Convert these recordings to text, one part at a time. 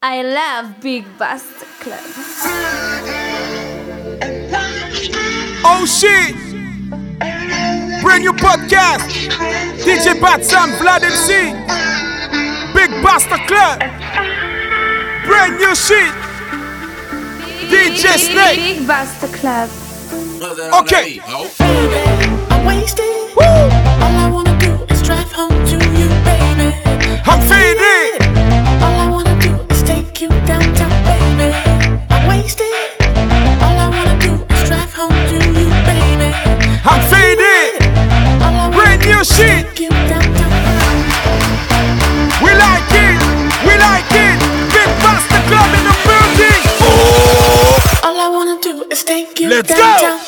I love Big Bust Club. Oh shit! Brand new podcast. DJ Batsan, Vlad MC. Big Basta Club. Brand new shit. DJ Snake. Big Bust Club. Okay. I'm wasted. All I wanna do is drive home to you, baby. I'm faded. I'm faded. All Brand new shit. take you downtown. We like it. We like it. Big Basta Club in the building. Oh. All I wanna do is take you Let's go. downtown. baby.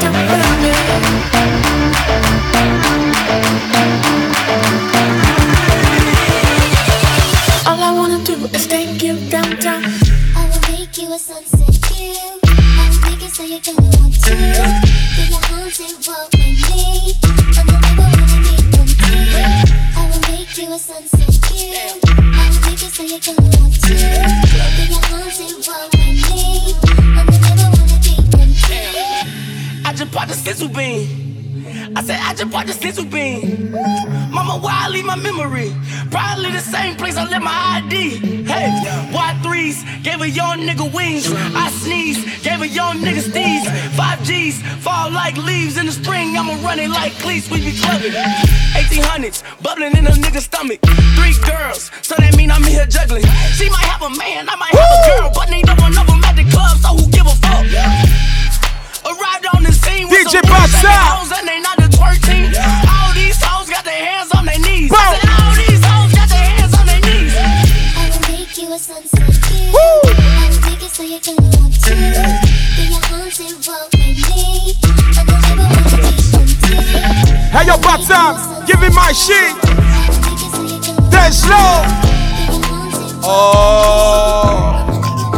I just bought a sizzle bean. I said I just bought the sizzle bean. Mama, why I leave my memory? Probably the same place I left my ID. Hey, Y3s gave a young nigga wings. I sneeze, gave a young nigga steez. Five G's fall like leaves in the spring. I'ma run it like cleats. We be clubbing. 1800s bubbling in a nigga's stomach. Three girls, so that mean I'm here juggling. She might have a man, I might have a girl, but neither one of them at the club. So who give a fuck? Arrived on the scene with DJ some and hoes and they not the twerk team. All these hoes got their hands on their knees. I Hey yo, Batsan, give me my shit. I will make it so you're gonna want Then slow. to. Get your arms and Oh,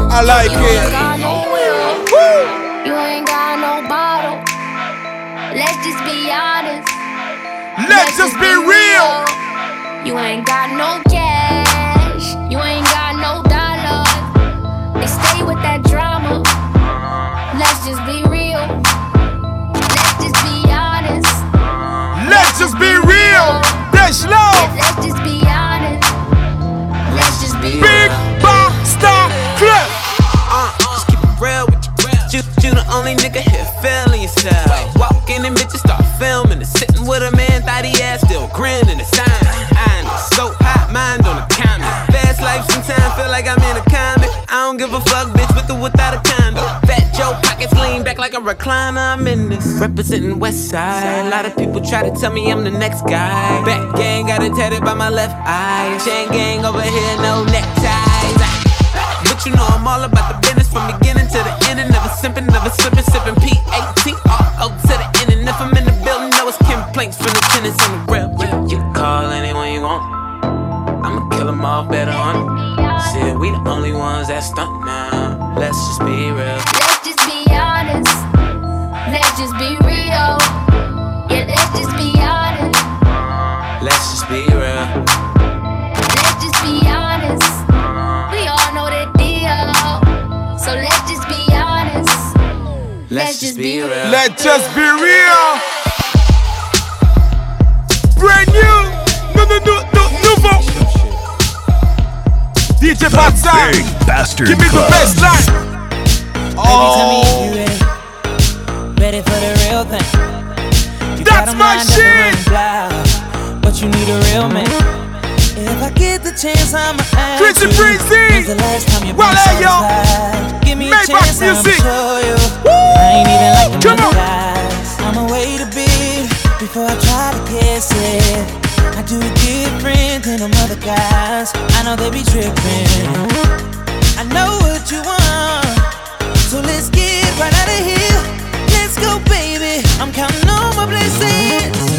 I like it. No. Woo. You ain't got no bottle. Let's just be honest. Let's just be real. You ain't got no Then slow. Let's just be honest. Let's just be Big real. Basta Club. Uh, just keep it real with you. You, you the only nigga here feeling yourself. Walk in and bitches start filming like a recliner. I'm in this representing West Side. A lot of people try to tell me I'm the next guy. Back gang got it tatted by my left eye. Chain gang over here, no neckties. But you know I'm all about the business from beginning to the end. And never simping, never slipping, sipping P-A-T-R-O to the end. And if I'm in the building, know it's complaints from the tenants on the real. You, you call anyone you want. I'ma kill them all better on Shit, we the only ones that stunt now. Let's just be real. just be honest. Let's just be real. Let's just be honest. We all know the deal. So let's just be honest. Let's, let's just be real. Let's just be real. Brand new. No, no, no, no, nouveau. DJ Patsang. Give me club. the best line. Oh. Ready for the real thing. That's a my shit. But you need a real man. If I get the chance, I'ma ask Chrissy you. Breezy. The last time you Well, hey, yo. Give me a Maybach chance, I'ma show you. I ain't even like the Come on. guys. I'ma wait a bit before I try to kiss it. I do it different than them other guys. I know they be tripping. I know what you want. So let's get right out of here. I'm counting all my blessings.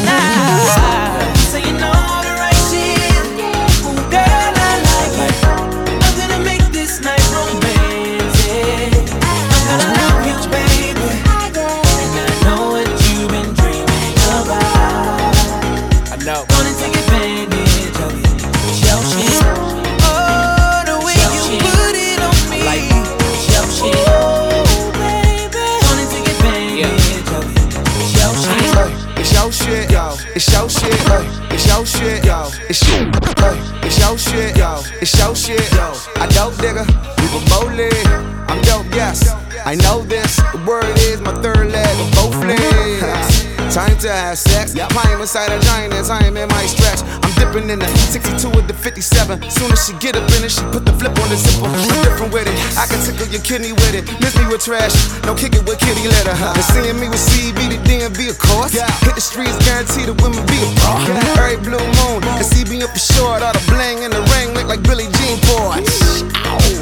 Shit, yo. It's shit, hey. It's your shit, yo. It's your shit, yo. I dope digger, we were bowling. I'm dope, yes. I know this. The word is my third leg of both legs. Time to have sex. Climb inside a giant as I am in my stretch. I'm dipping in the 62 with the 57. Soon as she get up in it, she put the flip on the zipper. I'm different with it. I can tickle your kidney with it. Miss me with trash. No kick it with kitty litter. And seeing me with CB, the DMV, of course. Hit the streets, guarantee the women be a pro. Every blue moon, and CB up for short. All the bling in the ring look like Billie Jean boys.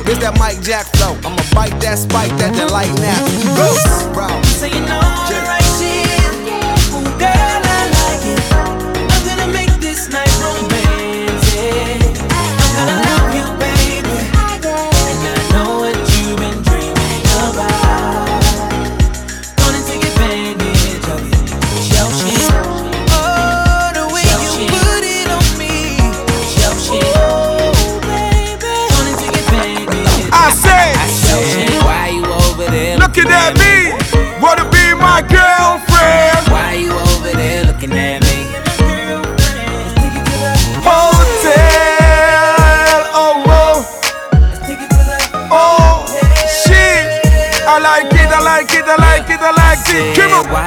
This that Mike Jack flow. I'ma bite that spike, that delight now. Go, bro. Saying all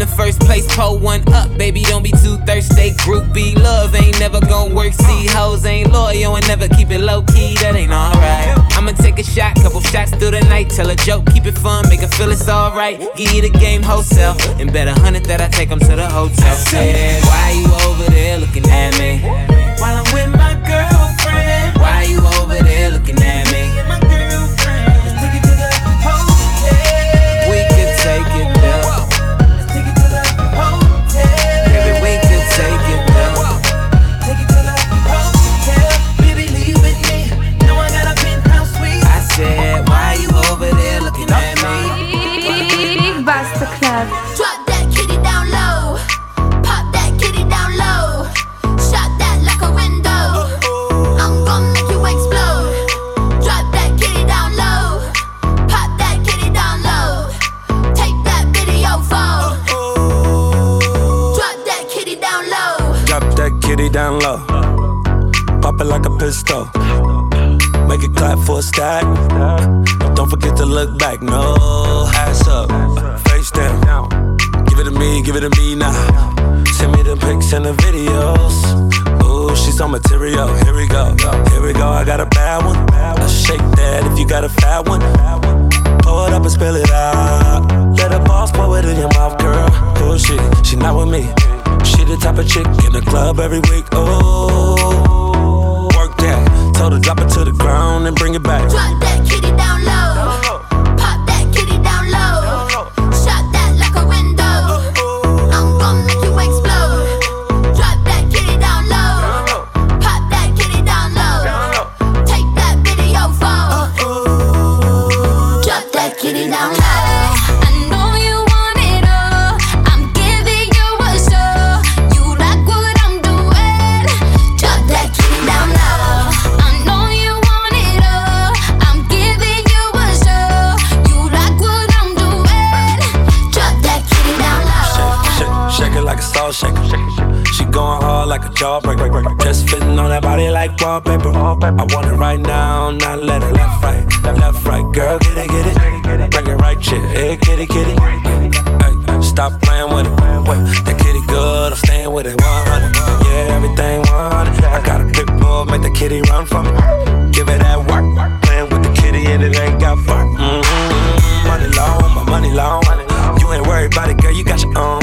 In the first place, pull one up, baby. Don't be too thirsty. Groupie love ain't never gon' work. See, hoes ain't loyal and never keep it low key. That ain't alright. I'ma take a shot, couple shots through the night. Tell a joke, keep it fun, make her feel it's alright. Give you the game wholesale, and bet a hundred that I take 'em to the hotel. Say that, why you over there looking at me? While I'm with my girlfriend. Why you over there looking at me? Low. Pop it like a pistol. Make it clap for a stack. Don't forget to look back. No, ass up, face down. Give it to me, give it to me now. Send me the pics and the videos. Ooh, she's on material. Here we go, here we go. I got a bad one. Let's shake that if you got a fat one. Pour it up and spill it out. Let a boss pour it in your mouth, girl. Oh shit, she not with me. The type of chick in the club every week. Oh, work that. Told her drop it to the ground and bring it back. Drop that kitty down low. Wallpaper. I want it right now, not let it left, right, left, right. Girl, get it, get it. Bring it right, shit. Hey, kitty, kitty. Hey, stop playing with it. Wait, that kitty good, I'm staying with it 100. Yeah, everything 100. I got a big bull, make the kitty run for me. Give it that work. Playing with the kitty and it ain't got fun. Mm-hmm. Money long, my money long. You ain't worried about it, girl, you got your own,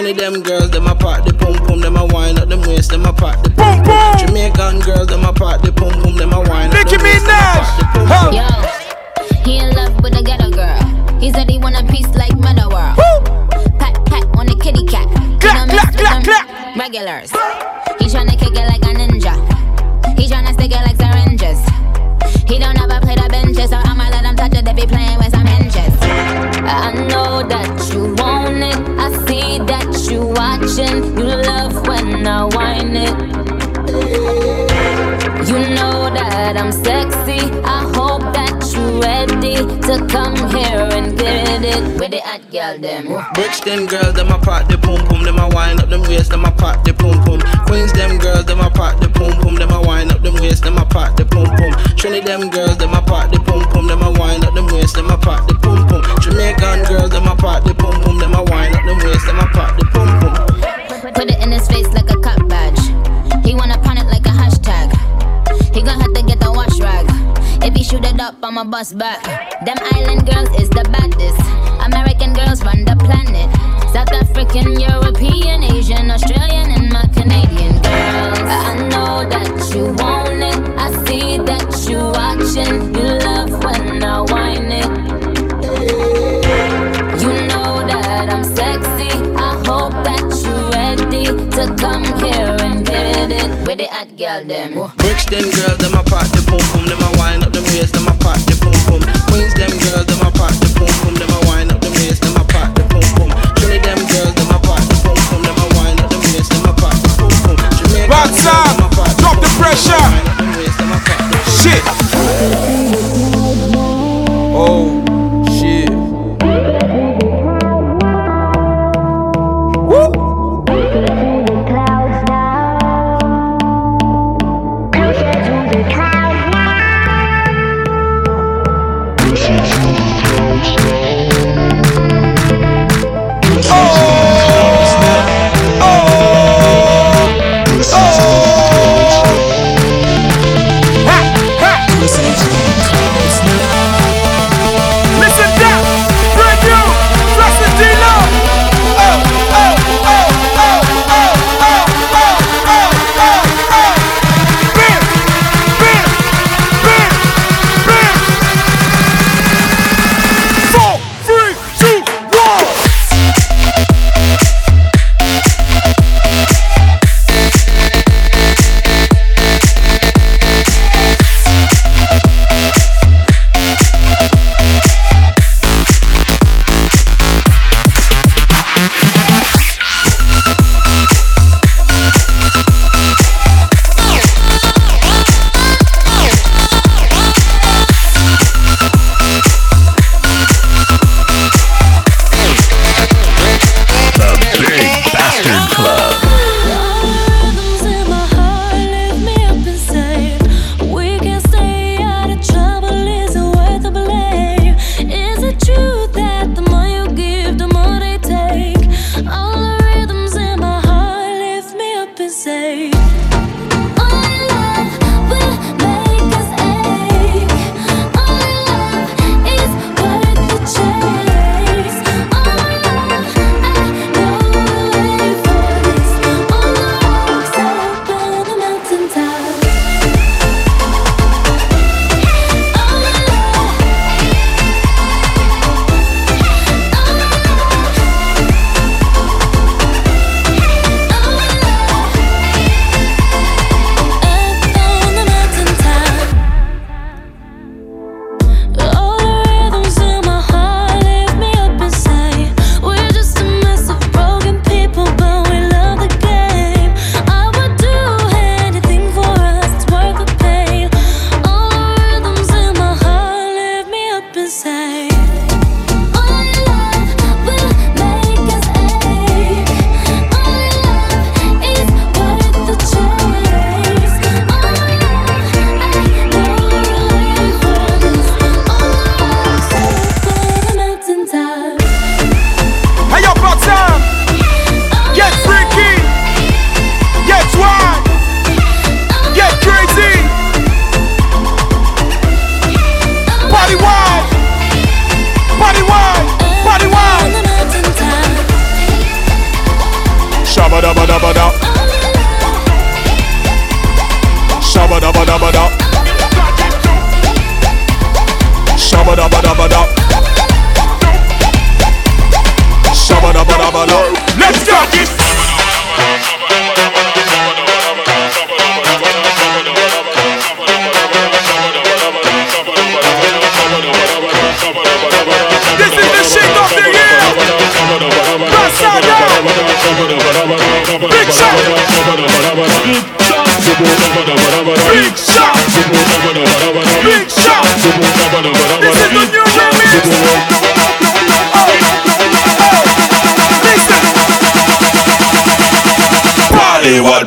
Trinity, them girls, them a pop the pum pum, them a wine up them waist, them a pop the pum pum. Jamaican girls, them a pop the pum pum, them a wine up Nicki them waist, them a pop the pum pum. Yo, he in love with a ghetto girl. He said he want a piece like Metta World. Pat pat on the kitty cat. He Clap, don't clap, clap, them clap. Regulars. He tryna kick it like a ninja. He tryna stick it like syringes. He don't ever play the benches, so I'ma let him touch it if he playing with some hinges. I know that you want it. I see that you watching. You love when I whine it. You know that I'm sexy. I hope that ready to come here and get it with the hot girl them. Brixton girls, them a pop the pum pum, them a wine up them waist, them a pop the pum pum. Queens, them girls, them a pop the pum pum, them a wine up them waist, them a pop the pum pum. Trinity, them girls, them a pop the pum pum, them a wine up them waist, them a pop the pum pum. Jamaican girls, them a pop the pum pum, them a wine up them waist, them a pop the pum pum. Put it in his face like a cop badge. Shoot it up, I'ma back. Them island girls is the baddest. American girls run the planet. South African, European, Asian, Australian, and my Canadian girls. I know that you want it. I see that you watching. You love when I whine it. You know that I'm sexy. I hope that you're ready to come here the hot girl them. Brixton girls, them a pop the pum pum, them a wine up them waist, them a pop the pum pum. Queens, them girls, them a pop the pum pum, them a wine up them waist, them a pop the pum pum. Trinity, them girls, them a pop the pum pum, them a wine up them waist, them a pop the pum pum. Jamaican Rock girls, them a pop drop the pum pum, pressure. them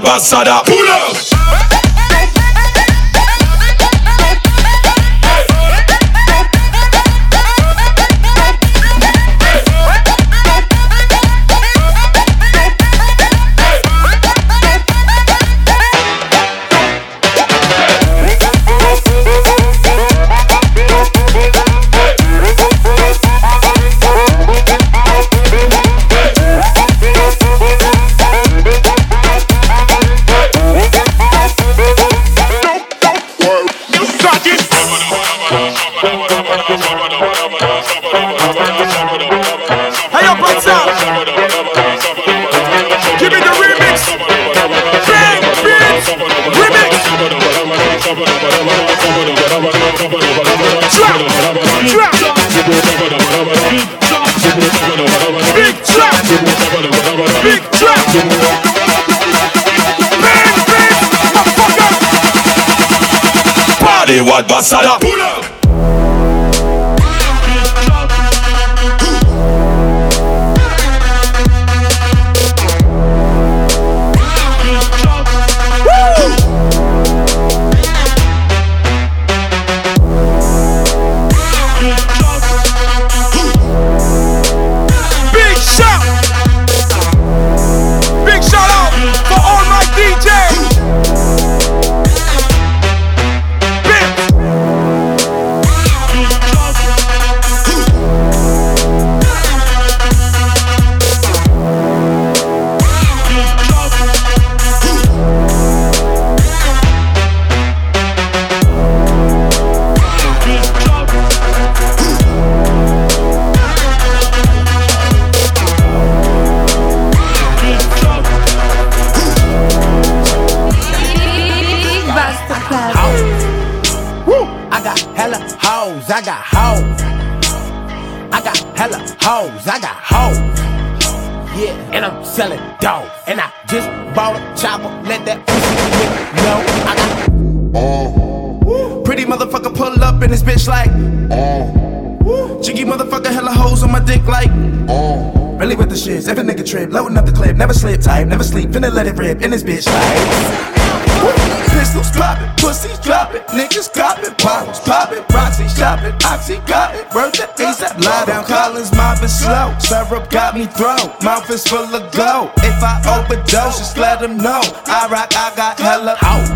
Party What basada. Pull If a nigga trip, loading up the clip, never slip tight, never sleep, finna let it rip in this bitch like. Pistols poppin', pussies droppin', niggas coppin', bottles poppin', Roxy shopping, Oxy got it, word to ASAP, lie down, Collins mobbing slow, syrup got me throw, mouth is full of gold. If I overdose, just let them know. I rock, I got hella hoes.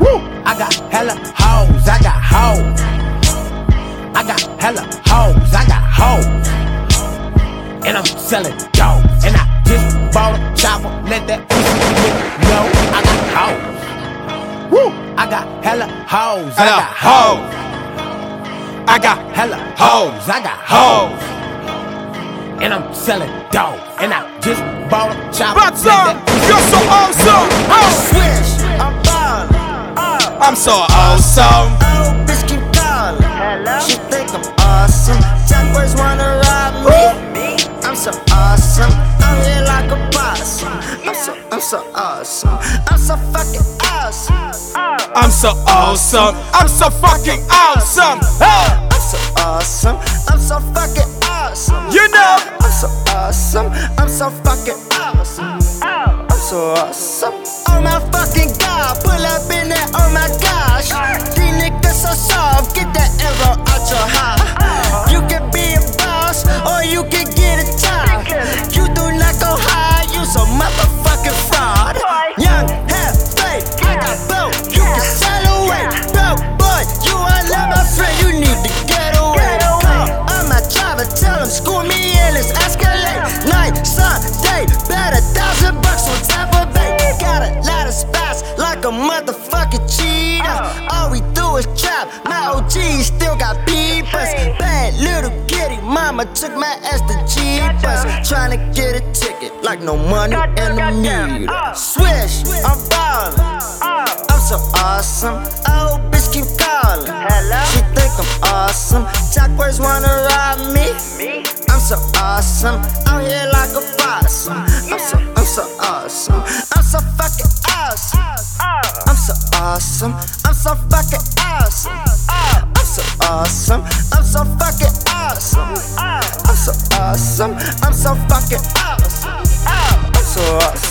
Woo! I got hella hoes, I got hoes. And I'm selling dope. And I just bought a chopper, let that pussy know I got hoes. Woo! I got hella hoes. I got hoes. I got hella hoes. I got hoes. And I'm selling dope. And I just bought a chopper. But son, you're so awesome. I oh. switch. I'm ballin'. I'm so awesome. Oh, bitch keep calling. Hello. She think I'm awesome. Jack boys wanna rob me. I'm so awesome. I'm here like a boss. I'm so, I'm so awesome. I'm so fucking awesome. I'm so awesome. I'm so fucking awesome. I'm so awesome. I'm so fucking awesome. You know. I'm so awesome. I'm so fucking awesome. I'm so awesome. Oh my fucking god. Pull up in there. Oh my gosh. These niggas so soft. Get that arrow out your heart. Trap. My OG still got peepers. Bad little kitty, mama took my ass to Jeepers. Tryna get a ticket like no money in the meter. Uh. Swish, I'm ballin'. Uh. I'm so awesome. Oh, bitch keep calling. She think I'm awesome. Jackboys wanna rob me. I'm so awesome. I'm here like a boss. I'm so, I'm so awesome. I'm so fucking I'm so awesome. I'm so fucking awesome. I'm so awesome. I'm so fucking awesome. I'm so awesome. I'm so fucking awesome. I'm so awesome.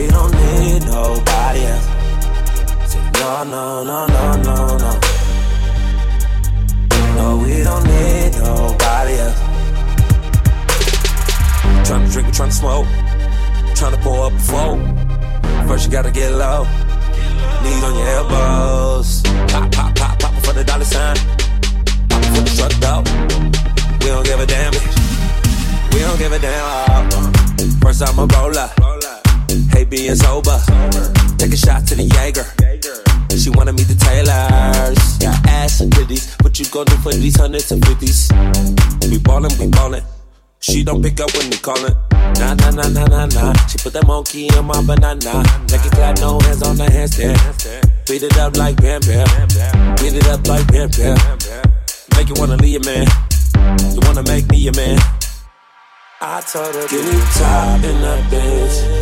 We don't need nobody else. Say, no, no, no, no, no, no. No, we don't need nobody else. Tryna drink, tryna smoke. Tryna pour up a four. First you gotta get low. Knees on your elbows. Pop, pop, pop, pop for the dollar sign. Pop for the truck though. We don't give a damn, bitch. We don't give a damn. First I'm a roller. Hate being sober. Take a shot to the Jaeger. She wanted me to Taylor's. Got ass and titties. What you gon' do for these hundreds and fifties? We ballin', we ballin'. She don't pick up when we callin'. Nah, nah, nah, nah, nah, nah. She put that monkey in my banana. Make it clap, no hands on the handstand. Beat it up like Bam Bam. Beat it up like Bam Bam. Make you wanna leave man. You wanna make me your man. I told her, give me top in that bitch.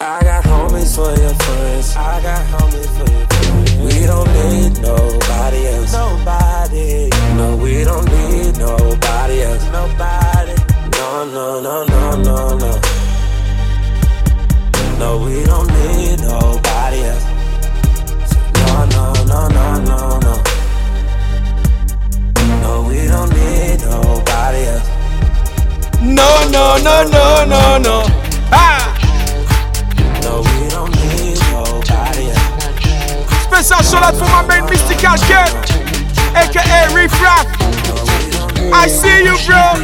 I got homies for your friends. I got homies for your friends. We don't need nobody else. Nobody. No, we don't need nobody else. Nobody. No, no, no, no, no, no. No, we don't need nobody else. No, no, no, no, no, no. No, we don't need nobody else. No, no, no, no, no, no. Ah! Special shout out for my man Mystical Girl, aka I see you, bro.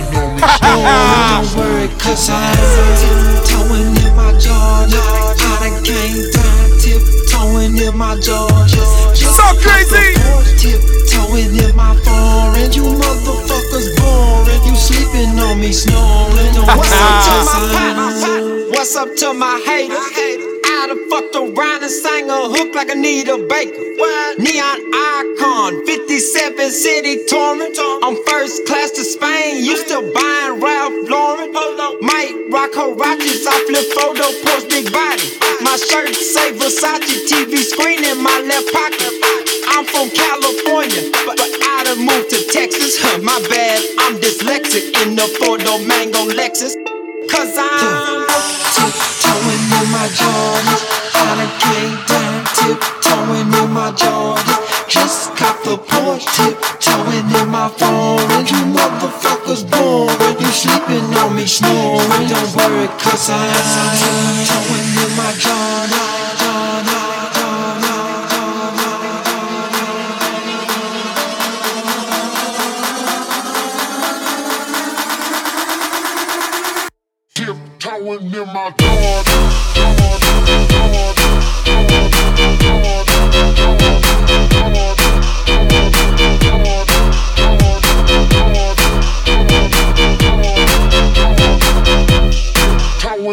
Don't worry, cause I'm tiptoeing in my Jordan. I done came down, tiptoeing in my Jordan. So crazy. Tiptoeing in my foreign. You motherfuckers boring. You sleeping on me, snoring. What's up to my? What's up to my haters? I done fucked around and sang a hook like Anita Baker. Neon icon, 57 city touring. I'm first class to Spain, you still buying Ralph Lauren. Might rock Huaraches, I flip photo, post big body. My shirt say Versace, TV screen in my left pocket. I'm from California, but, but I done moved to Texas. Huh, my bad, I'm dyslexic in the photo mango Lexus. Cause I'm my Jordans. Done came down, tiptoeing in my Jordans. Just cop the Porsche, tiptoeing in my foreign. You motherfuckers boring. You sleeping on me, snoring. Don't worry, cause I'm tiptoeing in my Jordans. Tiptoeing in my Jordan.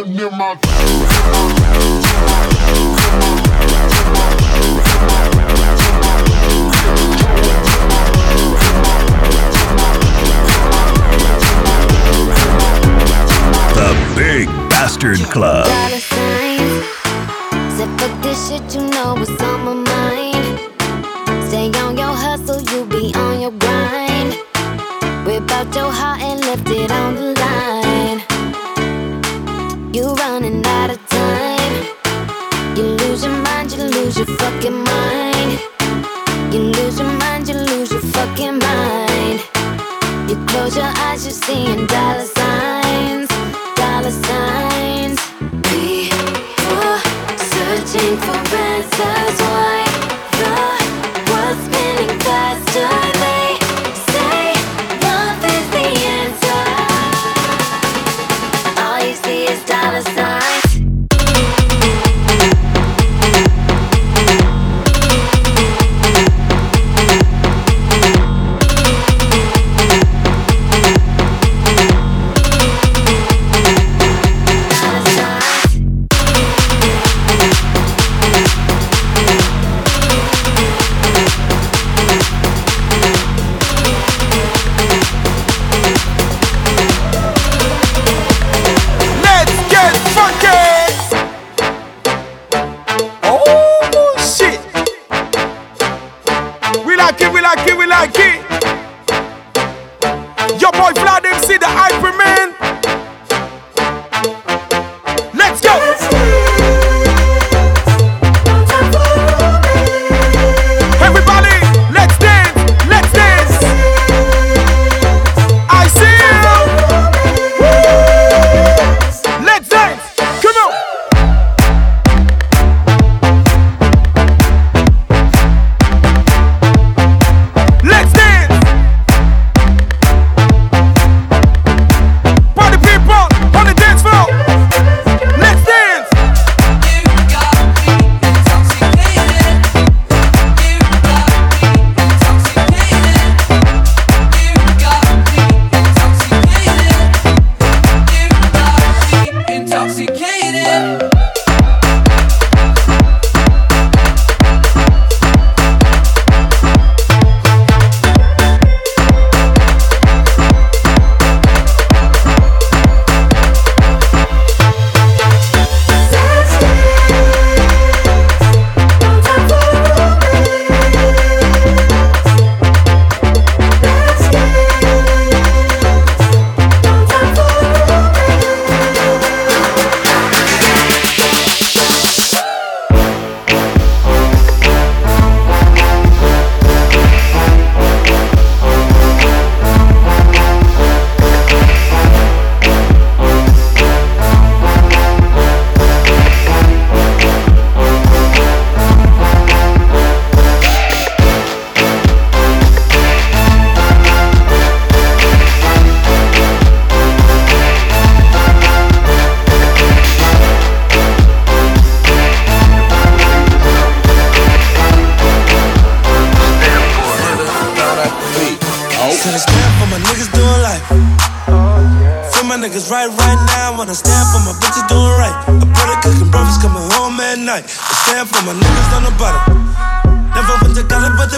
The Big Bastard Club.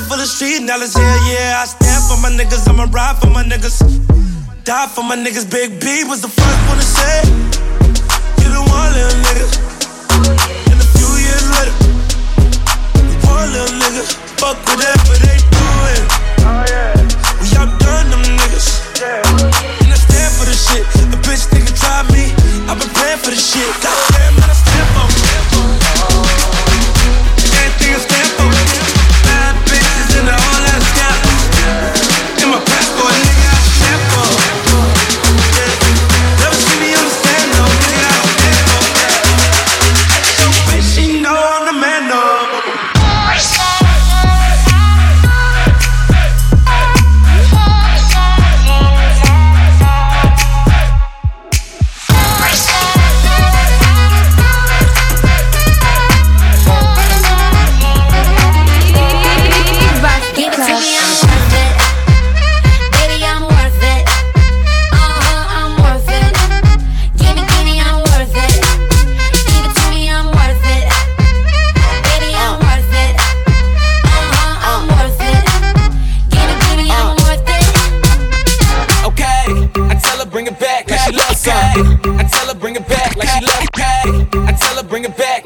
Full of street knowledge. Hell yeah, I stand for my niggas. I'ma ride for my niggas. Die for my niggas. Big B was the first one to say. You the one little nigga. And a few years later, one little nigga. Fuck whatever they doing. We outdone them niggas. And I stand for the shit. A bitch nigga try me. I've been praying for the shit. Goddamn, man, I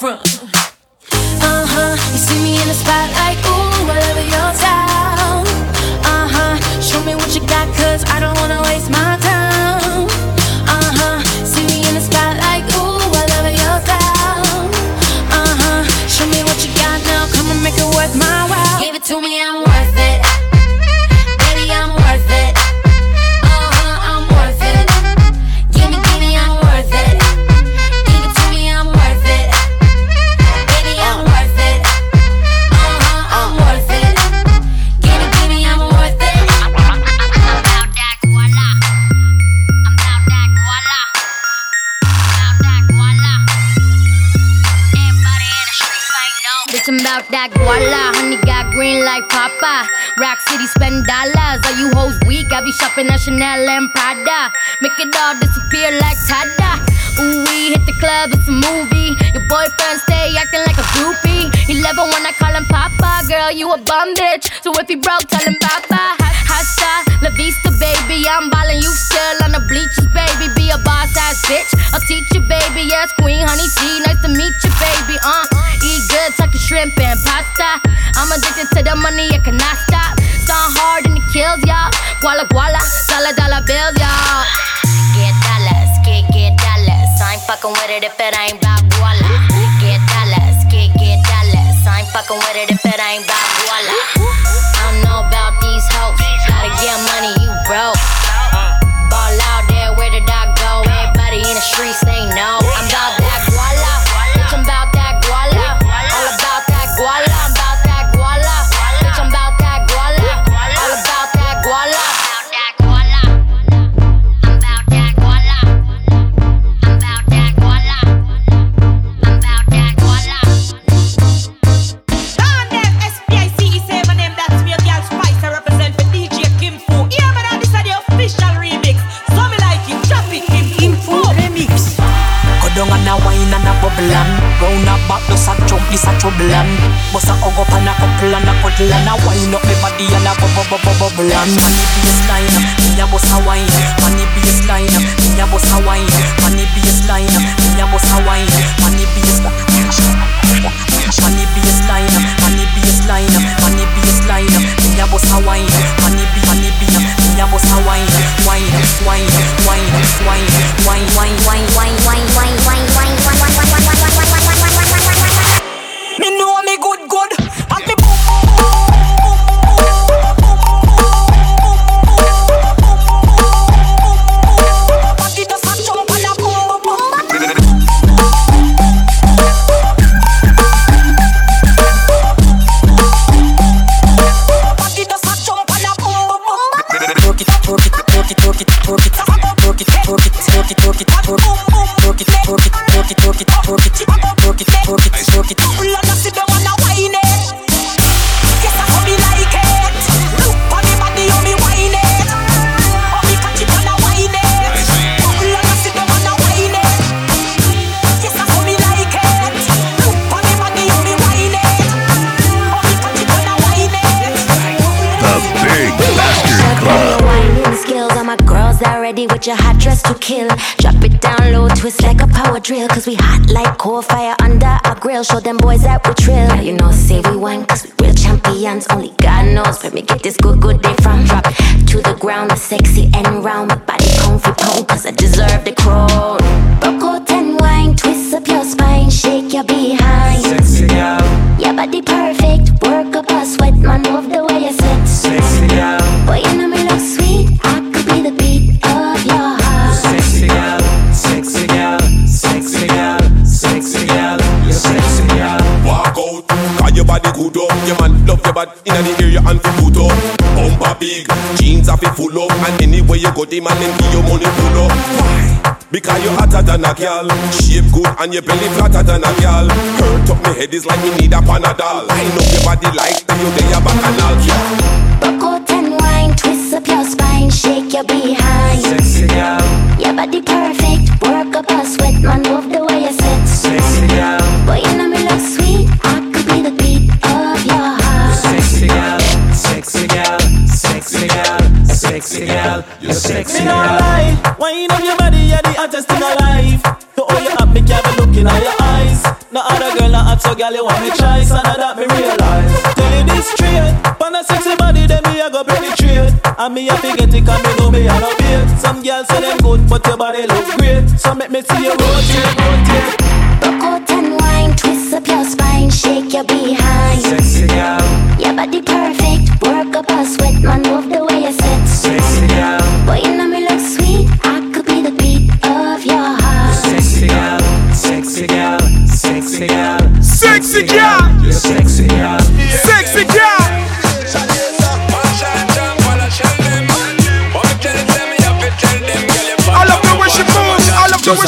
from? You a bum bitch. So if he broke, tell him Papa. Hasta La Vista, baby. I'm ballin', you still on the bleachers, baby. Be a boss ass bitch. I'll teach you, baby. Yes, Queen Honey C. Nice to meet you, baby. Uh, eat good, tuck your shrimp and pasta. I'm addicted to the money, I cannot stop. Start hard and it kills y'all. Guala guala, dollar dollar bills, y'all. Get dollars, get get dollars. I ain't fucking with it if it ain't about guala. Get dollars, get get dollars. I ain't fucking with it if it ain't about ready with your hot dress to kill. Drop it down low, twist like a power drill. Cause we hot like coal fire under our grill. Show them boys that we trill. Now you know, say we wine, cause we real champions. Only God knows where me get this good, good day from. Drop to the ground, the sexy and round. My body comfy pound, cause I deserve the crown. Out and wine, twist up your spine, shake your behind. Sexy girl, Your body perfect, work up a sweat, man, love the way you sit. sexy girl, Boy, you know me look sweet. I body good up. Your man love your body in the area and fi put up. Bumper big, jeans are fi full up. And anywhere you go, the man them give you money pull up. Why? Because you hotter than a girl Shape good and your belly flatter than a girl Hurt up me head is like me need a panadol. Line up your body like that you day a bacchanal yeah. Rock out and wine, twist up your spine, shake your behind. Sexy girl, Your body perfect, work up a sweat, man, love sexy girl, you sexy Me no girl. lie, wine up your body, you're the hottest thing alive. To all you have, me can't be looking at your eyes. No other girl not hot, so girl you want me try, so now that me realize. Tell you this straight, on a sexy body, then me I go penetrate. And me have to get it, 'cause me know me I no bait. Some girls say them good, but your body look great. So make me see you rotate, rotate. Rock out and wine, twist up your spine, shake your behind. Sexy girl, Your body perfect, work up a sweat, man, love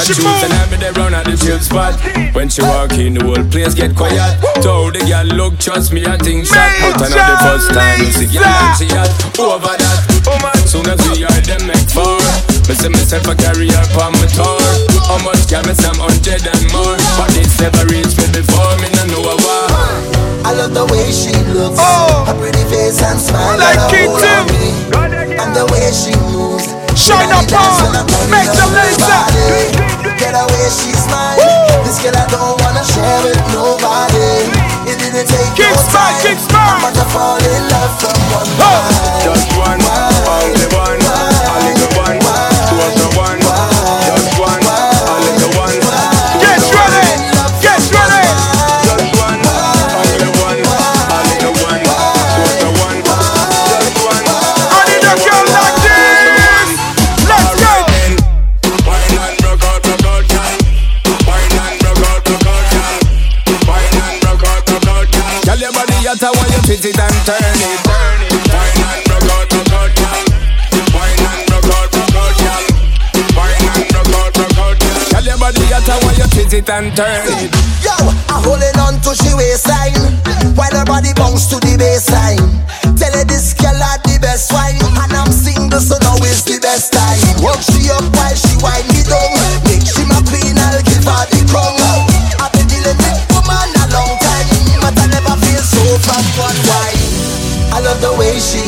I love the way Just a she juice and. I me there round at the chill spot. When she walk in, the whole place get quiet. Told the girl, look, trust me, I think shot. But I know the first time you see girl and she hot. Over that, oh woman, soon as we are them make four. Me say myself a carry her on my tour. How much can me some hundred and more? But this never reached me before, me no know a war. I love the way she looks, Oh. her pretty face and smile. Like got it hold on me. And the way she moves, Shine She up on. when I'm turning Make on them laser. Body. Get away, she's mine. This girl I don't wanna share with nobody. It didn't take Kick no time. I'm about to fall in love from one Oh. It and turn. It. Yo, I'm holding on to she waistline. While her body bounce to the baseline. Tell her this girl had the best wine. And I'm single so now is the best time. Work she up while she wind me down. Make she my queen, I'll give her the crown. I've been dealing with woman a long time. But I never feel so from one wine I love the way she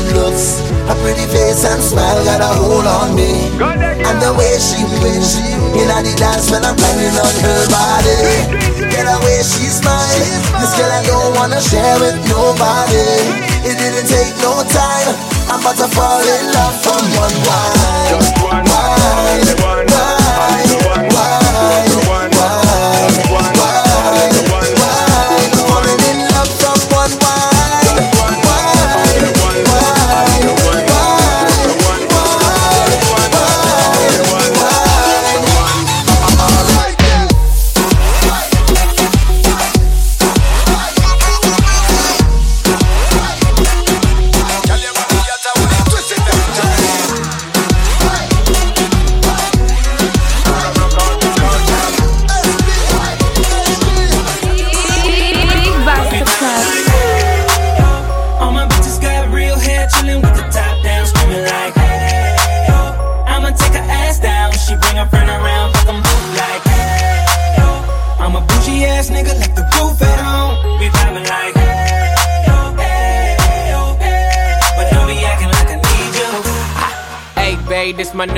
pretty face and smile got a hold on me. And the way she moves In the dance when I'm grinding on her body. Get away, she's mine. This girl I don't wanna share with nobody. It didn't take no time. I'm about to fall in love from one wine. Just one, wine,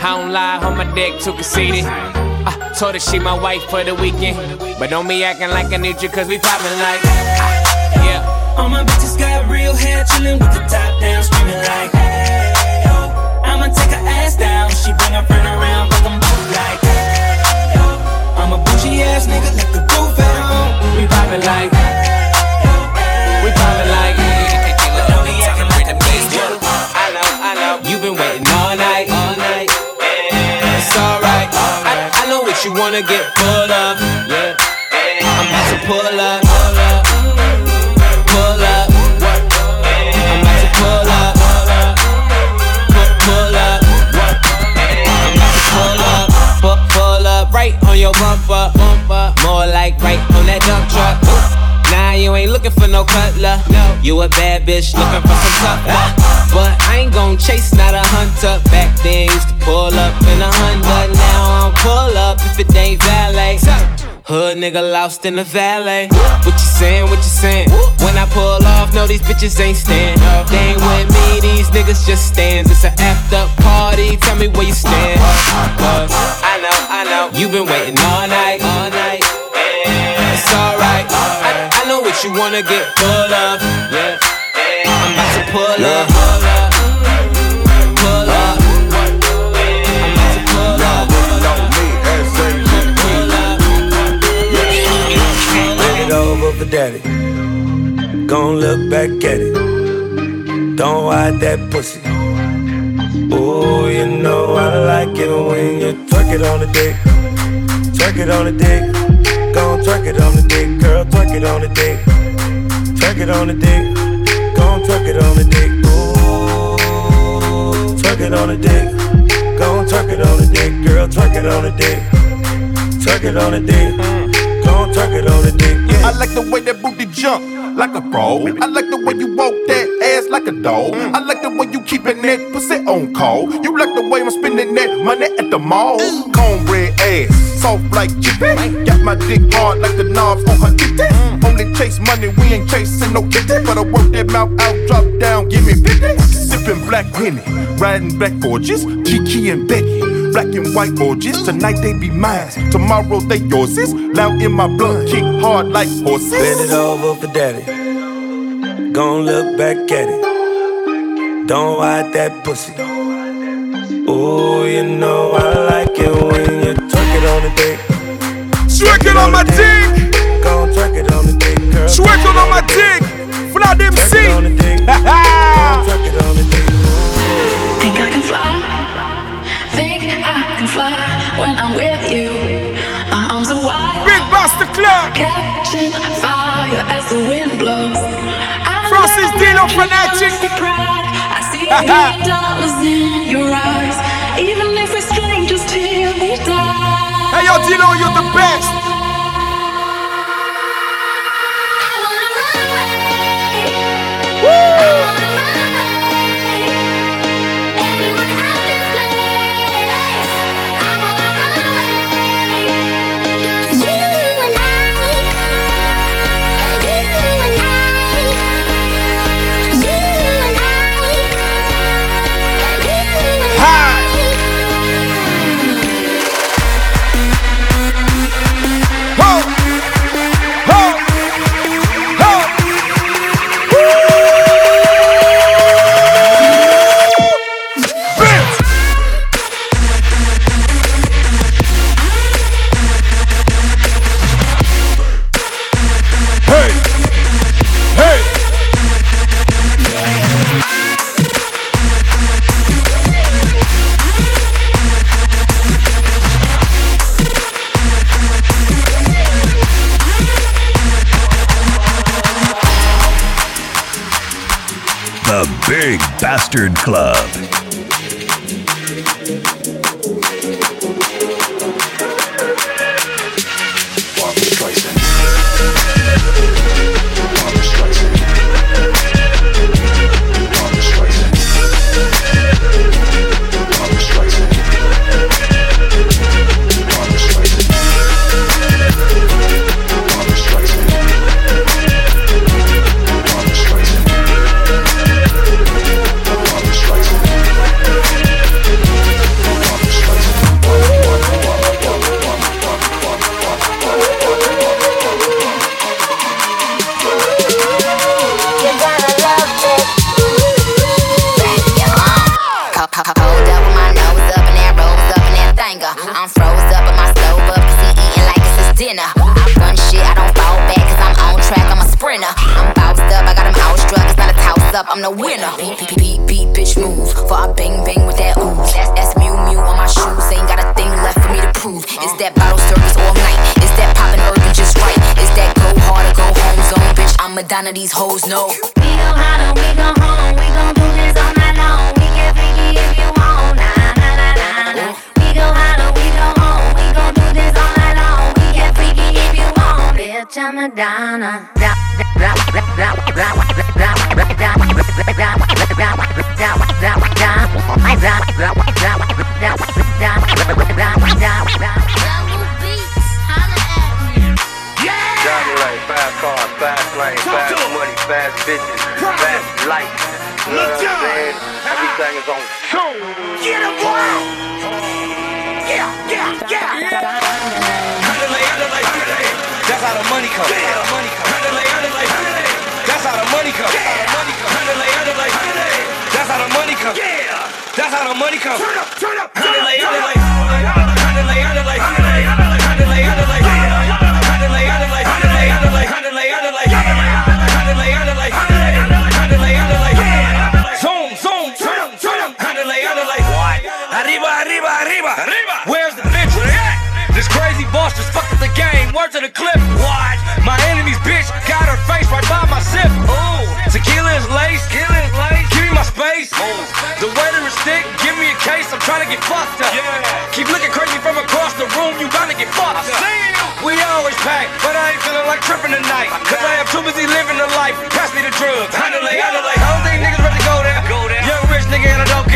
I don't lie, on my dick too conceited. I told her she my wife for the weekend. But don't be acting like I need you, cause we poppin' like. Ah, yeah. All my bitches got real hair, chillin' with the top down, screaming like, hey, yo. I'ma take her ass down. She bring her friend around, fuck 'em both like, hey, yo. I'm a bougie ass nigga, let the roof at home. We poppin' like. Wanna get full of. Yeah. I'm about to pull up. Pull up. I'm about to pull up. Pu- Pull up. I'm about to pull up. Pull up. Right on your bumper. More like right on that dump you ain't looking for no cutler. No. You a bad bitch looking for some tough luck. But I ain't gon' chase, not a hunter. Back then used to pull up in a Honda. Now I don't pull up if it ain't valet. Hood nigga lost in the valet. What you saying? What you saying? When I pull off, no, these bitches ain't stand. They ain't with me, these niggas just stands. It's an after party. Tell me where you stand. I know, I know. you been waiting all night, all night. What you wanna get full of. Yeah. I'm about to pull up. Pull up. Pull up. I'm about to pull up. Bend it over for daddy. Gon' look back at it. Don't hide that pussy. Oh, you know I like it when you twerk it on the dick. Twerk it on the dick. Girl. Twerk it on the dick. Twerk it on the dick. Gon' twerk it on the dick. Ooh, twerk it on the dick. Gon' twerk it on the dick, girl. Twerk it on the dick. Twerk it on the dick. Gon' twerk it on the dick. I like the way that booty jump like a pro. I like the way you walk that ass like a dog. I like the way you keepin' that pussy on call. You like the way I'm spending that money at the mall. Cornbread ass, soft like chicken. Got my dick hard like the knobs on her titty. Mm. Only chase money, we ain't chasing no kitty. But I work that mouth out, drop down, give me 50. Sippin' black Henny, riding black forges, Kiki and Becky. Black and white orgies, tonight they be mine, tomorrow they yours. Loud in my blood, kick hard like horses. Bend it over for daddy. Gon' look back at it. Don't hide that pussy. Oh, you know I like it when you twerk it on the dick. Twerk it on my dick. Gon' twerk it on the dick, girl. Twerk it on my dick. Flat MC. Twerk it on the dick. Twerk it on the dick. Think I can fly, think I can fly when I'm with you. My arms are wide, Big Basta Club, catching fire as the wind blows. I Francis know Dino you Fanatic. lost the. I see a dollars in your eyes, even die. Hey yo, Dino, you're the best. Ho! Prove. Is that bottle service all night? Is that poppin' urban just right? Is that go hard or go home zone, bitch? I'm Madonna, these hoes know. We gon' holler, we gon' home, we gon' do this all night Johnny like fast cars, fast lane, fast money, fast bitches, fast life. You know what I'm saying? Everything is on tune. Get him! Yeah, yeah, yeah. That's how the money comes. That's how the money come. That's how the money comes. That's how the money come. That's how the money come. Turn up, turn up, turn up. Zoom, game. Word to the clip. What? My enemy's bitch got her face right by my sip. Ooh, tequila is lace. Tequila is lace. Give me my space. The waiter is thick. Give me a case. I'm trying to get fucked up. Keep looking crazy from across the room. You gotta get fucked up. We always pack, but I ain't feeling like tripping tonight. Cause I am too busy living the life. Pass me the drugs. Handle it, handle it. I don't think niggas ready to go there. Go there. Young rich nigga and I don't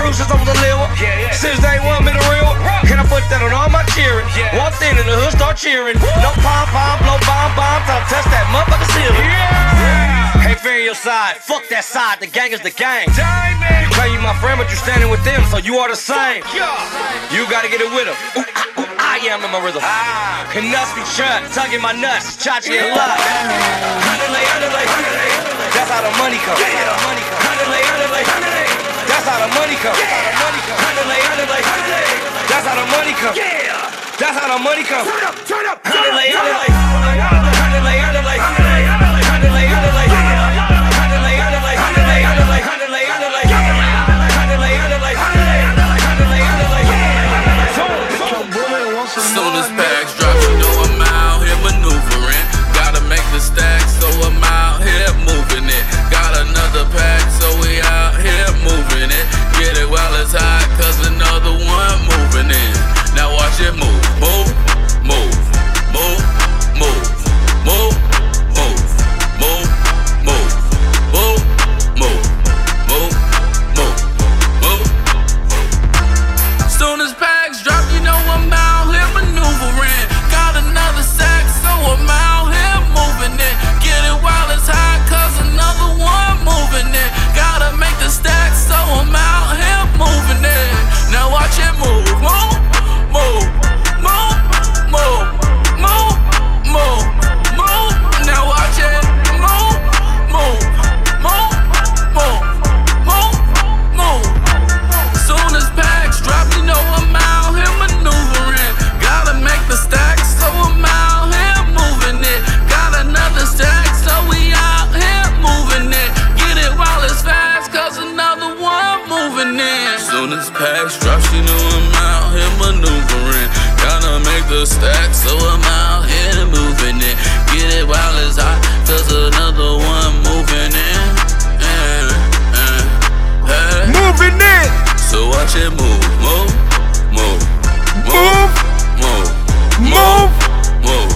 crew since I was a little. Since day one, been a real. Can I put that on all my cheering? Yeah. Walked in and the hood start cheering. No pom pom, blow bomb bomb. Time to test that motherfucker ceiling. Yeah. Hey, fear your side. Fuck that side. The gang is the gang. You claim you my friend, but you standing with them, so you are the same. You gotta get it with them. Ooh, ah, ooh, I am in my rhythm. And nuts be shut, tugging my nuts, Chachi and luck. That's how the money comes. That's how the money comes. That's how the money comes. That's how the money comes. That's how the money comes. Turn up, turn up, turn up. Soon in. Soon as packs drop, you know I'm out here maneuvering. Gotta make the stack, so I'm out here moving it. Get it while it's hot, cause another one moving in. Eh, eh, eh. Moving it. So watch it move, move, move, move, move, move, move,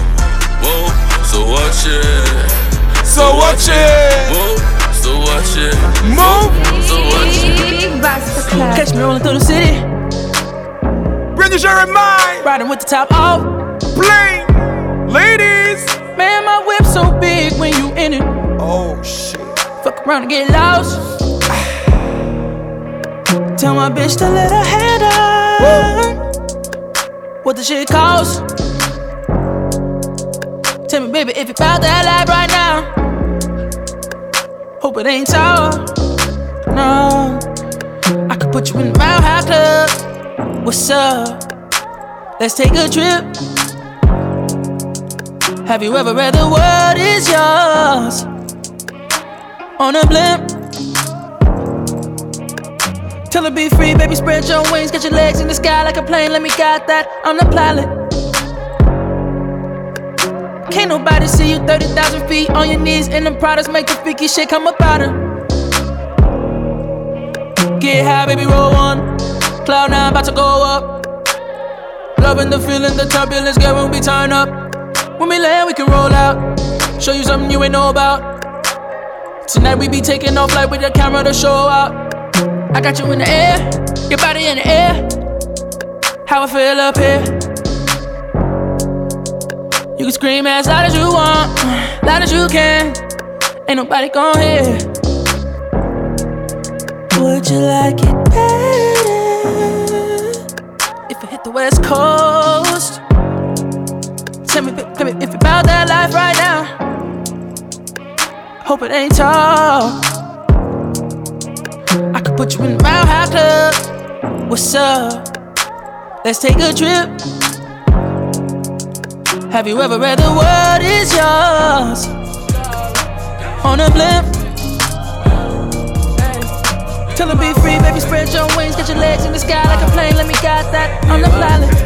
move. So watch it. So watch it. Move. So watch it. Move. It. Catch me rolling through the city. Brenda Jeremiah. Riding with the top off. Bling. Ladies. Man, my whip so big when you in it. Oh shit. Fuck around and get lost. Tell my bitch to let her head up. What the shit cost? Tell me, baby, if you found that life right now. Hope it ain't sour. No. I could put you in the Mile High Club. What's up? Let's take a trip. Have you ever read the world is yours? on a blimp. Tell her be free, baby, spread your wings, get your legs in the sky like a plane. Let me guide that. I'm the pilot. Can't nobody see you 30,000 feet on your knees in them products, make the freaky shit come up out her. Get high, baby, roll one. Cloud nine, about to go up. Loving the feeling, the turbulence, girl, when we turn up. When we land, we can roll out. Show you something you ain't know about. Tonight we be taking off like with the camera to show out. I got you in the air, your body in the air. How I feel up here. You can scream as loud as you want, loud as you can. Ain't nobody gon' hear. Would you like it better if I hit the West Coast? Tell me, tell me if you about that life right now. Hope it ain't tall. I could put you in the Mile High Club. What's up? Let's take a trip. Have you ever read the world is yours? On a blimp. Tell her be free, baby, spread your wings, get your legs in the sky like a plane. Let me guide that on the pilot.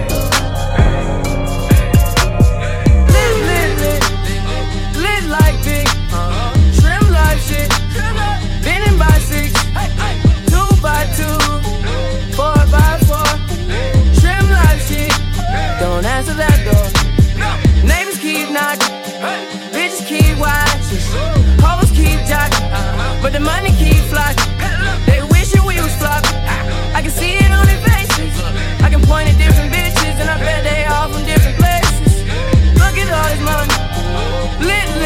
Can see it on their faces. I can point at different bitches, and I bet they all from different places. Look at all this money. Lit.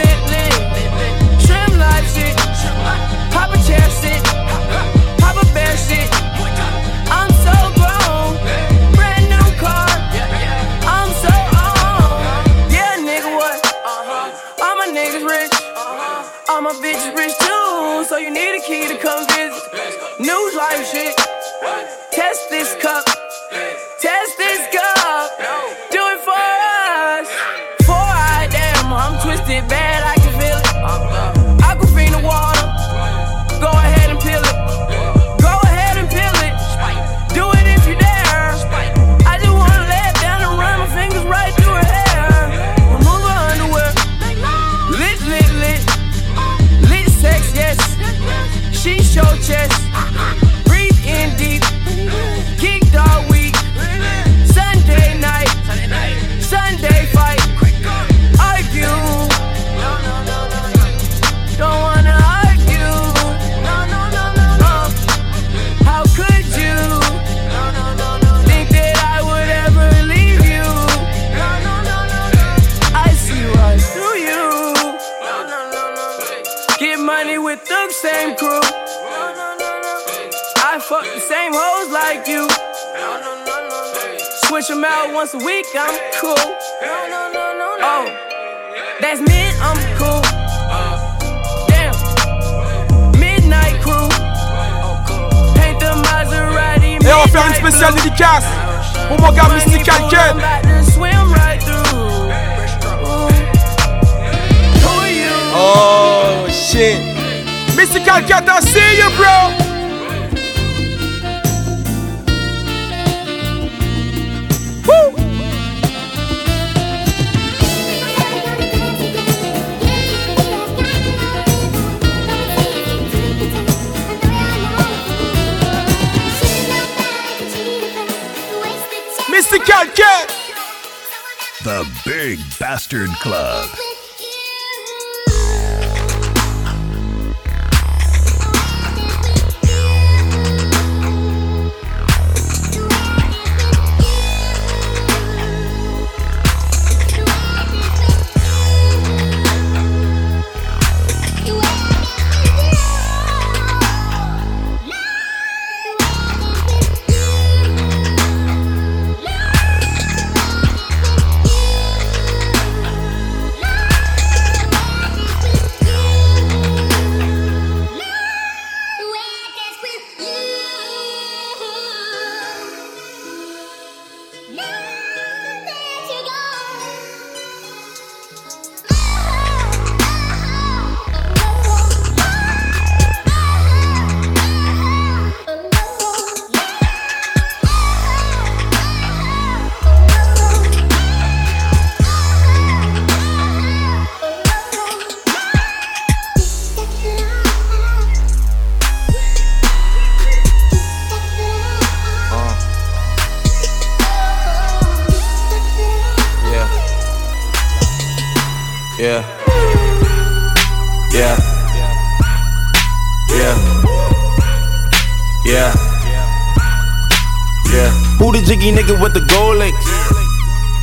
Jiggy nigga with the gold links?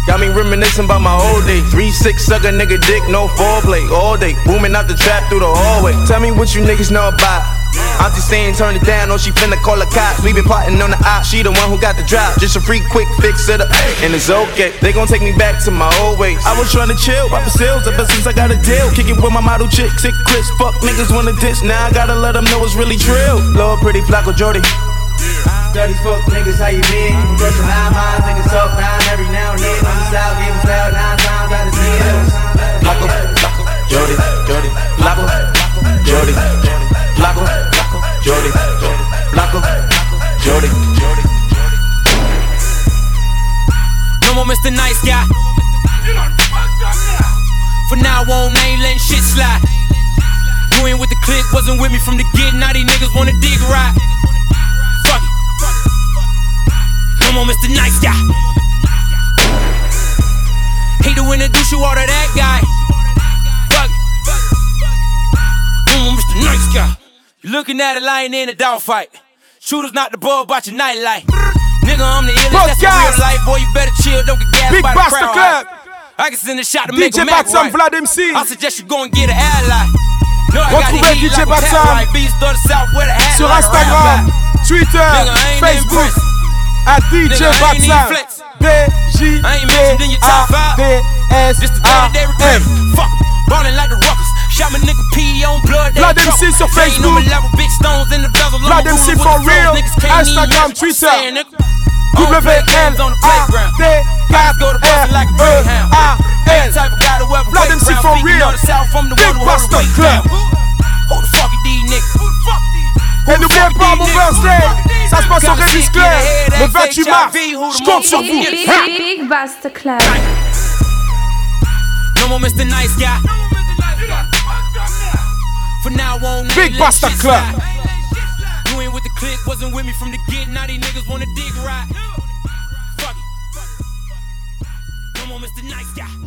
Got me reminiscing about my old days. Three six sucker nigga dick, no foreplay. All day, booming out the trap through the hallway. Tell me what you niggas know about. I'm just saying, turn it down, or she finna call the cops. We been plotting on the op, she the one who got the drop. Just a free quick fix it up, and it's okay. They gon' take me back to my old ways. I was tryna chill, pop the sales ever since I got a deal. Kick it with my model chick, sick Chris. Fuck niggas wanna diss, now I gotta let them know it's really trill. Lord, pretty Flacco Jordy. Dirty fuck niggas, how you been? Brushing nine miles, niggas talk nine every now and then. On the style, give us loud nine times out of ten. Flacco, Flacco, Jordy, Jordy, Flacco, Jordy, Flacco, Jordy, Flacco, Jordy. No more Mr. Nice Guy. For now on, ain't letting shit slide. You ain't with the click, wasn't with me from the get. Now these niggas wanna dig right. More Mr. Nice Guy. Hate to introduce you all to that guy. Fuck it. No Mr. Nice Guy. You looking at a lion in a dog dogfight. Shooters not the ball, about your nightlight. Nigga, I'm the illest, that's the real life. Boy, you better chill, don't get gassed Big by the crowd. Club. I can send a shot to make DJ a Mac Batsam, right. Vlad MC. I suggest you go and get an ally. No, I got Retrouvez the DJ like a Batsam right. Beast the South with a hat Sur Instagram, Twitter, Nigga, I ain't Facebook, impressed. à DJ Nigga, I ain't Batsam. even flex. B J I ain't mentioned in your top five. B S A day M. regret. Ballin' like the Rockers. Shot my nigga P on blood. they Vlad drunk. MC sur They ain't on Facebook. level, big stones in the bezel. I'm MC ruling for real. flows. Niggas can't even Instagram, match what I'm Twitter. saying, nigga. I don't W play N games on the playground. Guys go to Boston like a greyhound. A That type of guy to ever wait MC around. for real. of the South, I'm the Big one who hold the Basta weight Club. Who the fuck are these niggas? Who the fuck Et n'oubliez pas mon birthday, ça se passe au Révis Clair, le 28 mars. Je compte sur vous. Big, Hein? big, big Basta Club. No more Mr. Nice Guy. For now on, Big ain't let Basta Club. You ain't with the click, wasn't with me from the get. Now these niggas wanna dig right. Fuck it. No more Mr. Nice Guy.